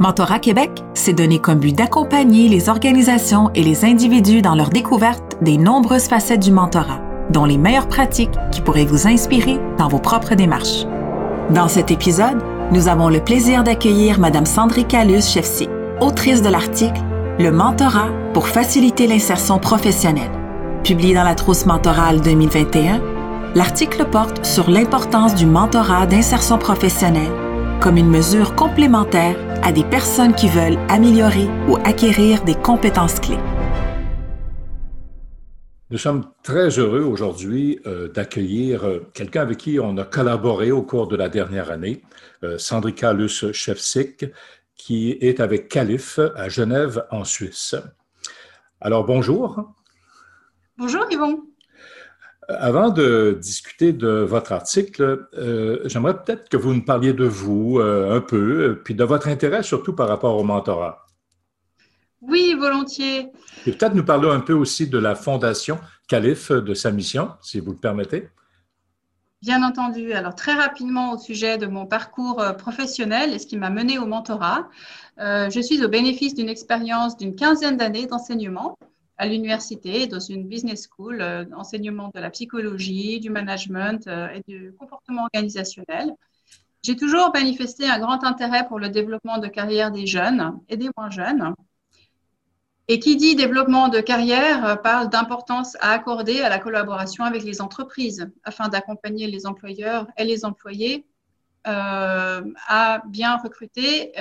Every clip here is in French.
Mentorat Québec s'est donné comme but d'accompagner les organisations et les individus dans leur découverte des nombreuses facettes du mentorat, dont les meilleures pratiques qui pourraient vous inspirer dans vos propres démarches. Dans cet épisode, nous avons le plaisir d'accueillir Mme Sandrika Luce-Chefsi, autrice de l'article Le mentorat pour faciliter l'insertion professionnelle. Publié dans la trousse mentorale 2021, l'article porte sur l'importance du mentorat d'insertion professionnelle comme une mesure complémentaire à des personnes qui veulent améliorer ou acquérir des compétences clés. Nous sommes très heureux aujourd'hui euh, d'accueillir euh, quelqu'un avec qui on a collaboré au cours de la dernière année, euh, Sandrika Luce-Chefsik, qui est avec Calif à Genève, en Suisse. Alors, bonjour. Bonjour, Yvon. Avant de discuter de votre article, euh, j'aimerais peut-être que vous nous parliez de vous euh, un peu, euh, puis de votre intérêt surtout par rapport au mentorat. Oui, volontiers. Et peut-être nous parler un peu aussi de la Fondation Calif, de sa mission, si vous le permettez. Bien entendu. Alors, très rapidement au sujet de mon parcours professionnel et ce qui m'a mené au mentorat. je suis au bénéfice d'une expérience d'une quinzaine d'années d'enseignement à l'université, dans une business school, euh, enseignement de la psychologie, du management euh, et du comportement organisationnel. J'ai toujours manifesté un grand intérêt pour le développement de carrière des jeunes et des moins jeunes. Et qui dit développement de carrière euh, parle d'importance à accorder à la collaboration avec les entreprises afin d'accompagner les employeurs et les employés à bien recruter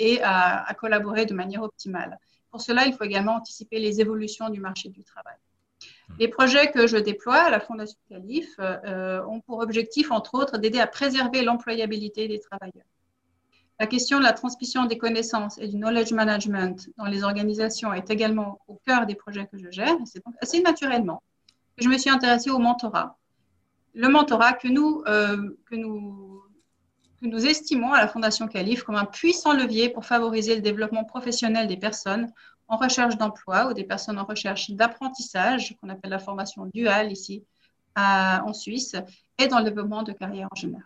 et à, collaborer de manière optimale. Pour cela, il faut également anticiper les évolutions du marché du travail. Mmh. Les projets que je déploie à la Fondation Calif euh, ont pour objectif, entre autres, d'aider à préserver l'employabilité des travailleurs. La question de la transmission des connaissances et du knowledge management dans les organisations est également au cœur des projets que je gère. C'est donc assez naturellement que je me suis intéressée au mentorat. Le mentorat que nous, euh, que nous que nous estimons à la Fondation Calif comme un puissant levier pour favoriser le développement professionnel des personnes en recherche d'emploi ou des personnes en recherche d'apprentissage, qu'on appelle la formation duale ici en Suisse, et dans le développement de carrière en général.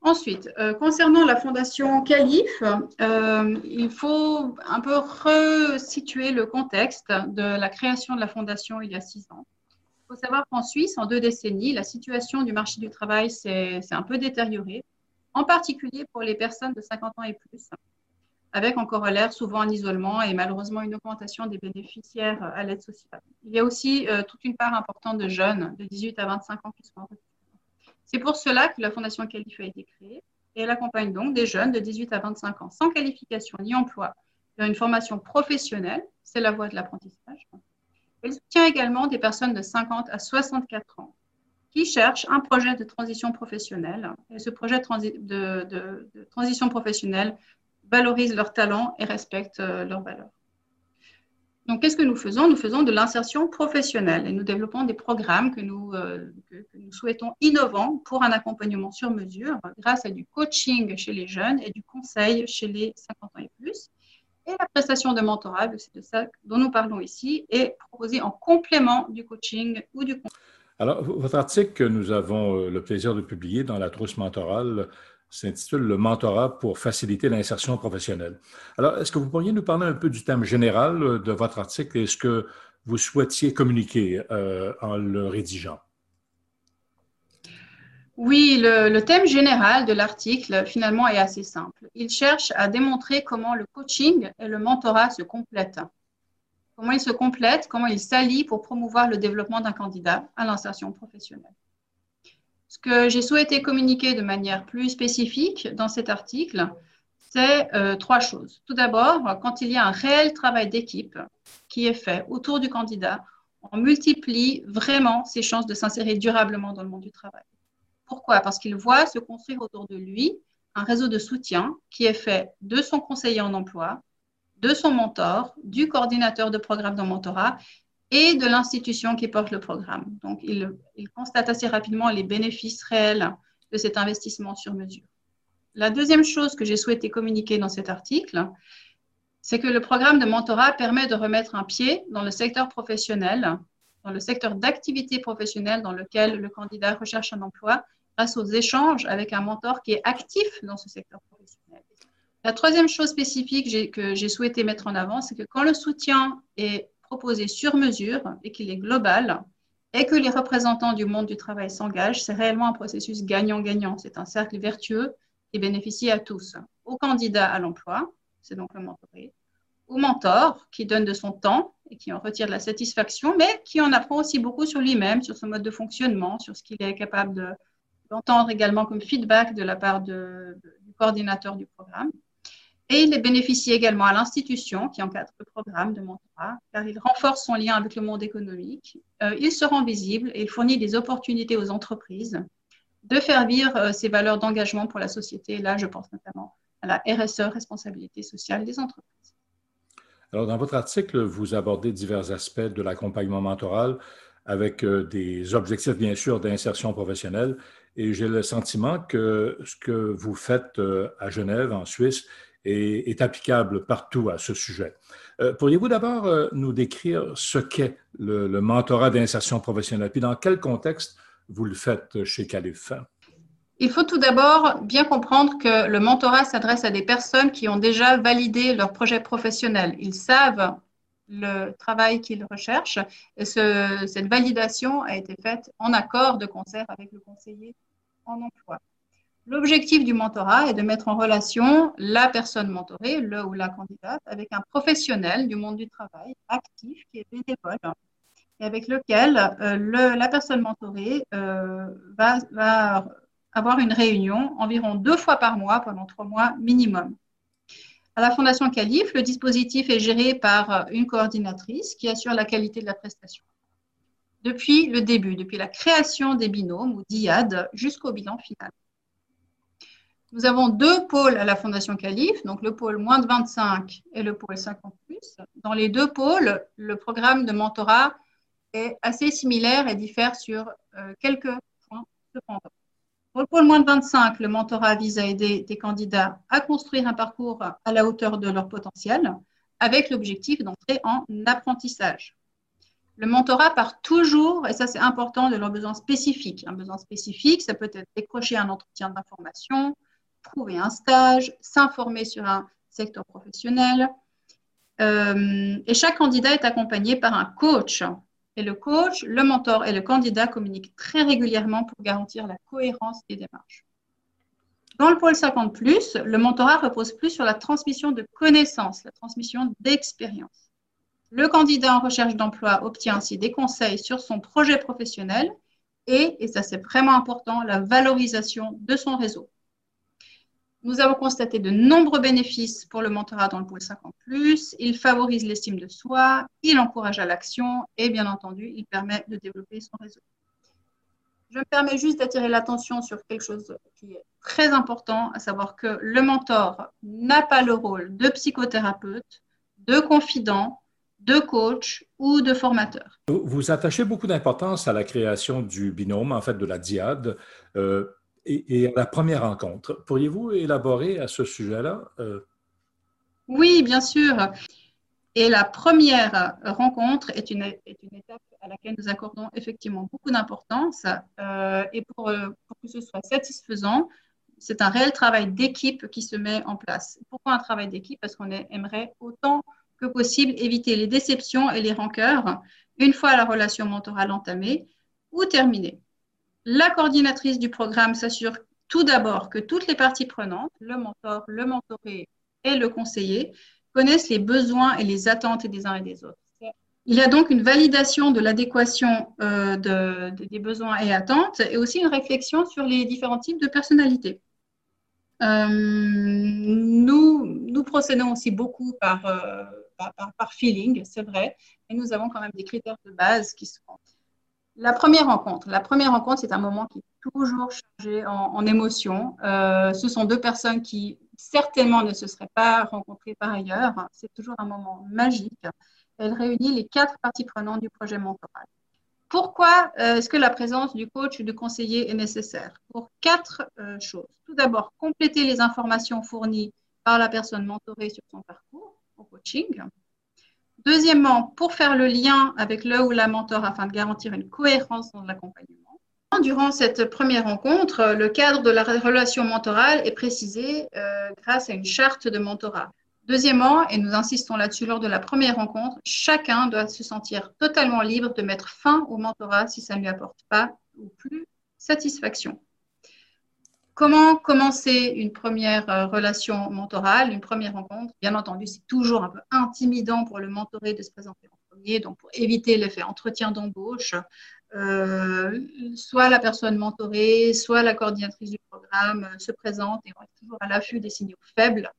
Ensuite, euh, concernant la Fondation Calif, euh, il faut un peu resituer le contexte de la création de la Fondation il y a six ans. Il faut savoir qu'en Suisse, en deux décennies, la situation du marché du travail s'est un peu détériorée, en particulier pour les personnes de 50 ans et plus, avec en corollaire souvent un isolement et malheureusement une augmentation des bénéficiaires à l'aide sociale. Il y a aussi euh, toute une part importante de jeunes de 18 à 25 ans qui sont en C'est pour cela que la Fondation Calif a été créée et elle accompagne donc des jeunes de 18 à 25 ans sans qualification ni emploi vers une formation professionnelle, c'est la voie de l'apprentissage, elle soutient également des personnes de 50 à 64 ans qui cherchent un projet de transition professionnelle. Et ce projet de, transition professionnelle valorise leurs talents et respecte euh, leurs valeurs. Donc, qu'est-ce que nous faisons? Nous faisons de l'insertion professionnelle et nous développons des programmes euh, que nous, souhaitons innovants pour un accompagnement sur mesure grâce à du coaching chez les jeunes et du conseil chez les 50 ans et plus. Et la prestation de mentorat, c'est de ça dont nous parlons ici, est proposée en complément du coaching ou du conseil. Alors, votre article que nous avons euh, le plaisir de publier dans la trousse mentorale s'intitule Le mentorat pour faciliter l'insertion professionnelle. Alors, est-ce que vous pourriez nous parler un peu du thème général euh, de votre article et ce que vous souhaitiez communiquer euh, en le rédigeant? Oui, le, thème général de l'article, finalement, est assez simple. Il cherche à démontrer comment le coaching et le mentorat se complètent. Comment ils se complètent, comment ils s'allient pour promouvoir le développement d'un candidat à l'insertion professionnelle. Ce que j'ai souhaité communiquer de manière plus spécifique dans cet article, c'est euh, trois choses. Tout d'abord, quand il y a un réel travail d'équipe qui est fait autour du candidat, on multiplie vraiment ses chances de s'insérer durablement dans le monde du travail. Pourquoi? Parce qu'il voit se construire autour de lui un réseau de soutien qui est fait de son conseiller en emploi, de son mentor, du coordinateur de programme de mentorat et de l'institution qui porte le programme. Donc, il, constate assez rapidement les bénéfices réels de cet investissement sur mesure. La deuxième chose que j'ai souhaité communiquer dans cet article, c'est que le programme de mentorat permet de remettre un pied dans le secteur professionnel, dans le secteur d'activité professionnelle dans lequel le candidat recherche un emploi grâce aux échanges avec un mentor qui est actif dans ce secteur professionnel. La troisième chose spécifique que j'ai souhaité mettre en avant, c'est que quand le soutien est proposé sur mesure et qu'il est global, et que les représentants du monde du travail s'engagent, c'est réellement un processus gagnant-gagnant. C'est un cercle vertueux qui bénéficie à tous, aux candidats à l'emploi, c'est donc le mentoré, au mentor qui donne de son temps et qui en retire de la satisfaction, mais qui en apprend aussi beaucoup sur lui-même, sur son mode de fonctionnement, sur ce qu'il est capable d'entendre également comme feedback de la part du coordinateur du programme. Et il bénéficie également à l'institution qui encadre le programme de mentorat, car il renforce son lien avec le monde économique, euh, il se rend visible et il fournit des opportunités aux entreprises de faire vivre euh, ces valeurs d'engagement pour la société. Là, je pense notamment à la RSE, responsabilité sociale des entreprises. Alors, dans votre article, vous abordez divers aspects de l'accompagnement mentoral avec euh, des objectifs, bien sûr, d'insertion professionnelle. Et j'ai le sentiment que ce que vous faites à Genève, en Suisse, est, applicable partout à ce sujet. Euh, pourriez-vous d'abord euh, nous décrire ce qu'est le, mentorat d'insertion professionnelle, puis dans quel contexte vous le faites chez Calif? Il faut tout d'abord bien comprendre que le mentorat s'adresse à des personnes qui ont déjà validé leur projet professionnel. Ils savent le travail qu'ils recherchent et cette validation a été faite en accord de concert avec le conseiller en emploi. L'objectif du mentorat est de mettre en relation la personne mentorée, le ou la candidate, avec un professionnel du monde du travail actif qui est bénévole et avec lequel euh, la personne mentorée euh, va, avoir une réunion environ deux fois par mois pendant trois mois minimum. À la Fondation Calif, le dispositif est géré par une coordinatrice qui assure la qualité de la prestation. Depuis le début, depuis la création des binômes ou DIAD jusqu'au bilan final. Nous avons deux pôles à la Fondation Calif, donc le pôle moins de 25 et le pôle 50 Dans les deux pôles, le programme de mentorat est assez similaire et diffère sur euh, quelques points cependant. Pour le pôle moins de 25, le mentorat vise à aider des candidats à construire un parcours à la hauteur de leur potentiel, avec l'objectif d'entrer en apprentissage. Le mentorat part toujours, et ça c'est important, de leurs besoins spécifiques. Un besoin spécifique, ça peut être décrocher un entretien d'information, trouver un stage, s'informer sur un secteur professionnel. Euh, et chaque candidat est accompagné par un coach. Et le coach, le mentor et le candidat communiquent très régulièrement pour garantir la cohérence des démarches. Dans le pôle 50, le mentorat repose plus sur la transmission de connaissances, la transmission d'expérience. Le candidat en recherche d'emploi obtient ainsi des conseils sur son projet professionnel et, et ça c'est vraiment important, la valorisation de son réseau. Nous avons constaté de nombreux bénéfices pour le mentorat dans le pôle 50 Il favorise l'estime de soi, il encourage à l'action et bien entendu, il permet de développer son réseau. Je me permets juste d'attirer l'attention sur quelque chose qui est très important, à savoir que le mentor n'a pas le rôle de psychothérapeute, de confident, de coach ou de formateur. Vous attachez beaucoup d'importance à la création du binôme, en fait, de la diade. Euh, et, à la première rencontre. Pourriez-vous élaborer à ce sujet-là? Euh? Oui, bien sûr. Et la première rencontre est une, est une, étape à laquelle nous accordons effectivement beaucoup d'importance. Euh, et pour, pour, que ce soit satisfaisant, c'est un réel travail d'équipe qui se met en place. Pourquoi un travail d'équipe? Parce qu'on aimerait autant que possible éviter les déceptions et les rancœurs une fois la relation mentorale entamée ou terminée. La coordinatrice du programme s'assure tout d'abord que toutes les parties prenantes, le mentor, le mentoré et le conseiller, connaissent les besoins et les attentes des uns et des autres. Il y a donc une validation de l'adéquation euh, des besoins et attentes et aussi une réflexion sur les différents types de personnalités. Euh, nous, procédons aussi beaucoup par, euh, par, feeling, c'est vrai, et nous avons quand même des critères de base qui sont la première rencontre. La première rencontre, c'est un moment qui est toujours chargé en, émotions. Euh, ce sont deux personnes qui certainement ne se seraient pas rencontrées par ailleurs. C'est toujours un moment magique. Elle réunit les quatre parties prenantes du projet mentoral. Pourquoi euh, est-ce que la présence du coach ou du conseiller est nécessaire? Pour quatre euh, choses. Tout d'abord, compléter les informations fournies par la personne mentorée sur son parcours coaching. Deuxièmement, pour faire le lien avec le ou la mentor afin de garantir une cohérence dans l'accompagnement. Durant cette première rencontre, le cadre de la relation mentorale est précisé euh, grâce à une charte de mentorat. Deuxièmement, et nous insistons là-dessus lors de la première rencontre, chacun doit se sentir totalement libre de mettre fin au mentorat si ça ne lui apporte pas ou plus satisfaction. Comment commencer une première euh, relation mentorale, une première rencontre? Bien entendu, c'est toujours un peu intimidant pour le mentoré de se présenter en premier, donc pour éviter l'effet entretien d'embauche, euh, soit la personne mentorée, soit la coordinatrice du programme se présente et on est toujours à l'affût des signaux faibles.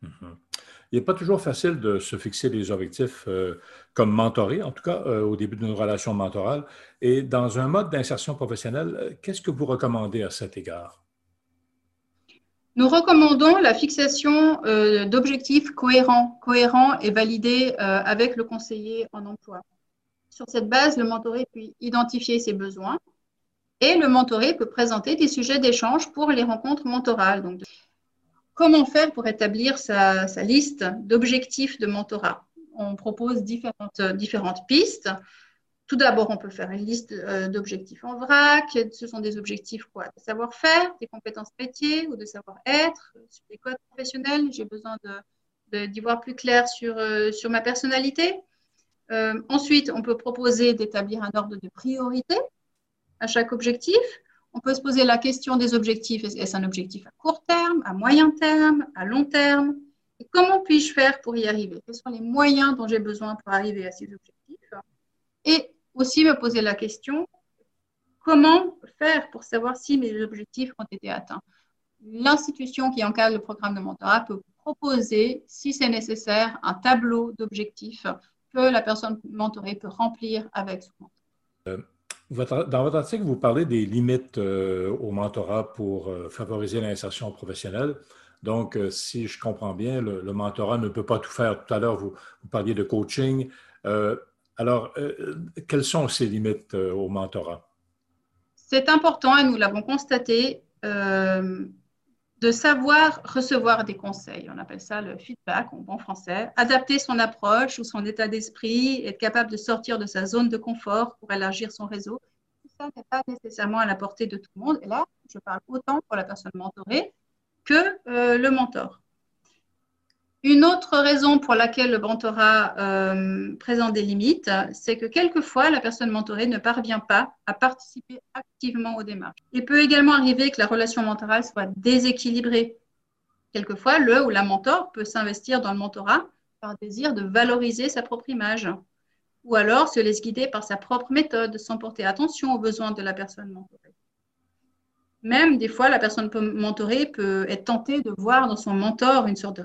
Mhm. Il n'est pas toujours facile de se fixer des objectifs euh, comme mentoré, en tout cas euh, au début d'une relation mentorale. Et dans un mode d'insertion professionnelle, euh, qu'est-ce que vous recommandez à cet égard? Nous recommandons la fixation d'objectifs cohérents, et validés avec le conseiller en emploi. Sur cette base, le mentoré peut identifier ses besoins et le mentoré peut présenter des sujets d'échange pour les rencontres mentorales. Donc, Comment faire pour établir sa, liste d'objectifs de mentorat? On propose différentes, différentes pistes. Tout d'abord, on peut faire une liste euh, d'objectifs en vrac. Ce sont des objectifs De savoir-faire, des compétences métiers ou de savoir-être, sur les codes professionnels. J'ai besoin d'y voir plus clair sur, euh, ma personnalité. Euh, ensuite, on peut proposer d'établir un ordre de priorité à chaque objectif. On peut se poser la question des objectifs. Est-ce un objectif à court terme, à moyen terme, à long terme? Et comment puis-je faire pour y arriver? Quels sont les moyens dont j'ai besoin pour arriver à ces objectifs? Aussi me poser la question, comment faire pour savoir si mes objectifs ont été atteints? L'institution qui encadre le programme de mentorat peut proposer, si c'est nécessaire, un tableau d'objectifs que la personne mentorée peut remplir avec son mentor. Euh, dans votre article, vous parlez des limites euh, au mentorat pour euh, favoriser l'insertion professionnelle. Donc, si je comprends bien, le, mentorat ne peut pas tout faire. Tout à l'heure, vous, parliez de coaching. Alors, quelles sont ces limites au mentorat? C'est important et nous l'avons constaté de savoir recevoir des conseils. On appelle ça le feedback en bon français. Adapter son approche ou son état d'esprit, être capable de sortir de sa zone de confort pour élargir son réseau. Tout ça n'est pas nécessairement à la portée de tout le monde. Et là, je parle autant pour la personne mentorée que euh, le mentor. Une autre raison pour laquelle le mentorat euh, présente des limites, c'est que quelquefois, la personne mentorée ne parvient pas à participer activement aux démarches. Il peut également arriver que la relation mentorale soit déséquilibrée. Quelquefois, le ou la mentor peut s'investir dans le mentorat par désir de valoriser sa propre image, ou alors se laisse guider par sa propre méthode sans porter attention aux besoins de la personne mentorée. Même des fois, la personne mentorée peut être tentée de voir dans son mentor une sorte de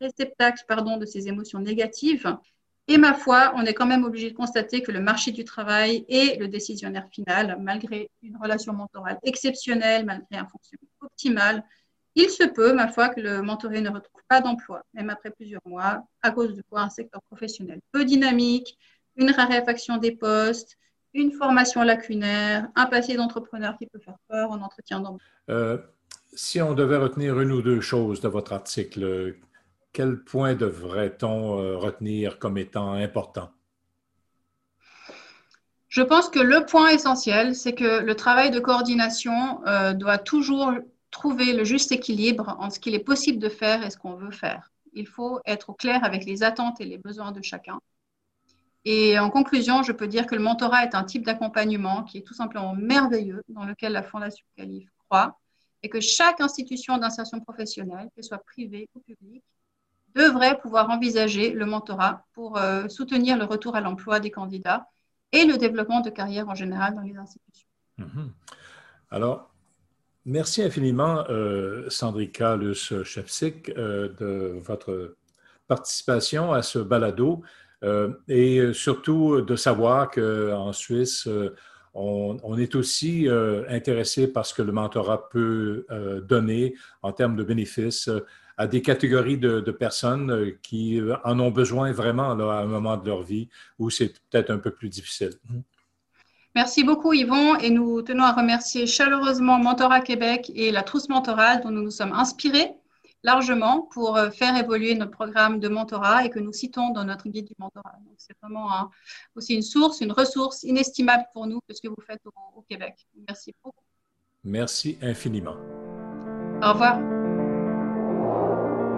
réceptacle pardon, de ses émotions négatives. Et ma foi, on est quand même obligé de constater que le marché du travail est le décisionnaire final, malgré une relation mentorale exceptionnelle, malgré un fonctionnement optimal. Il se peut, ma foi, que le mentoré ne retrouve pas d'emploi, même après plusieurs mois, à cause de quoi un secteur professionnel peu dynamique, une raréfaction des postes, une formation lacunaire, un passé d'entrepreneur qui peut faire peur en entretien d'embauche. Euh, si on devait retenir une ou deux choses de votre article, quel point devrait-on euh, retenir comme étant important? Je pense que le point essentiel, c'est que le travail de coordination euh, doit toujours trouver le juste équilibre entre ce qu'il est possible de faire et ce qu'on veut faire. Il faut être au clair avec les attentes et les besoins de chacun. Et en conclusion, je peux dire que le mentorat est un type d'accompagnement qui est tout simplement merveilleux, dans lequel la Fondation Calif croit, et que chaque institution d'insertion professionnelle, qu'elle soit privée ou publique, devrait pouvoir envisager le mentorat pour euh, soutenir le retour à l'emploi des candidats et le développement de carrière en général dans les institutions. Mhm. Alors, merci infiniment, euh, Sandrika Luce-Chepsik, euh, de votre participation à ce balado. Euh, et surtout de savoir qu'en Suisse, euh, on, est aussi euh, intéressé par ce que le mentorat peut donner en termes de bénéfices à des catégories de, personnes qui en ont besoin vraiment à un moment de leur vie où c'est peut-être un peu plus difficile. Merci beaucoup Yvon et nous tenons à remercier chaleureusement Mentorat Québec et la trousse mentorale dont nous nous sommes inspirés largement pour euh, faire évoluer notre programme de mentorat et que nous citons dans notre guide du mentorat. c'est vraiment aussi une source, une ressource inestimable pour nous que ce que vous faites au, Québec. Merci beaucoup. Merci infiniment. Au revoir.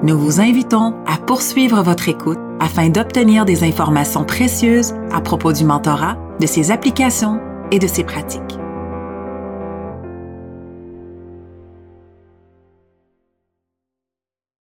Nous vous invitons à poursuivre votre écoute afin d'obtenir des informations précieuses à propos du mentorat, de ses applications et de ses pratiques.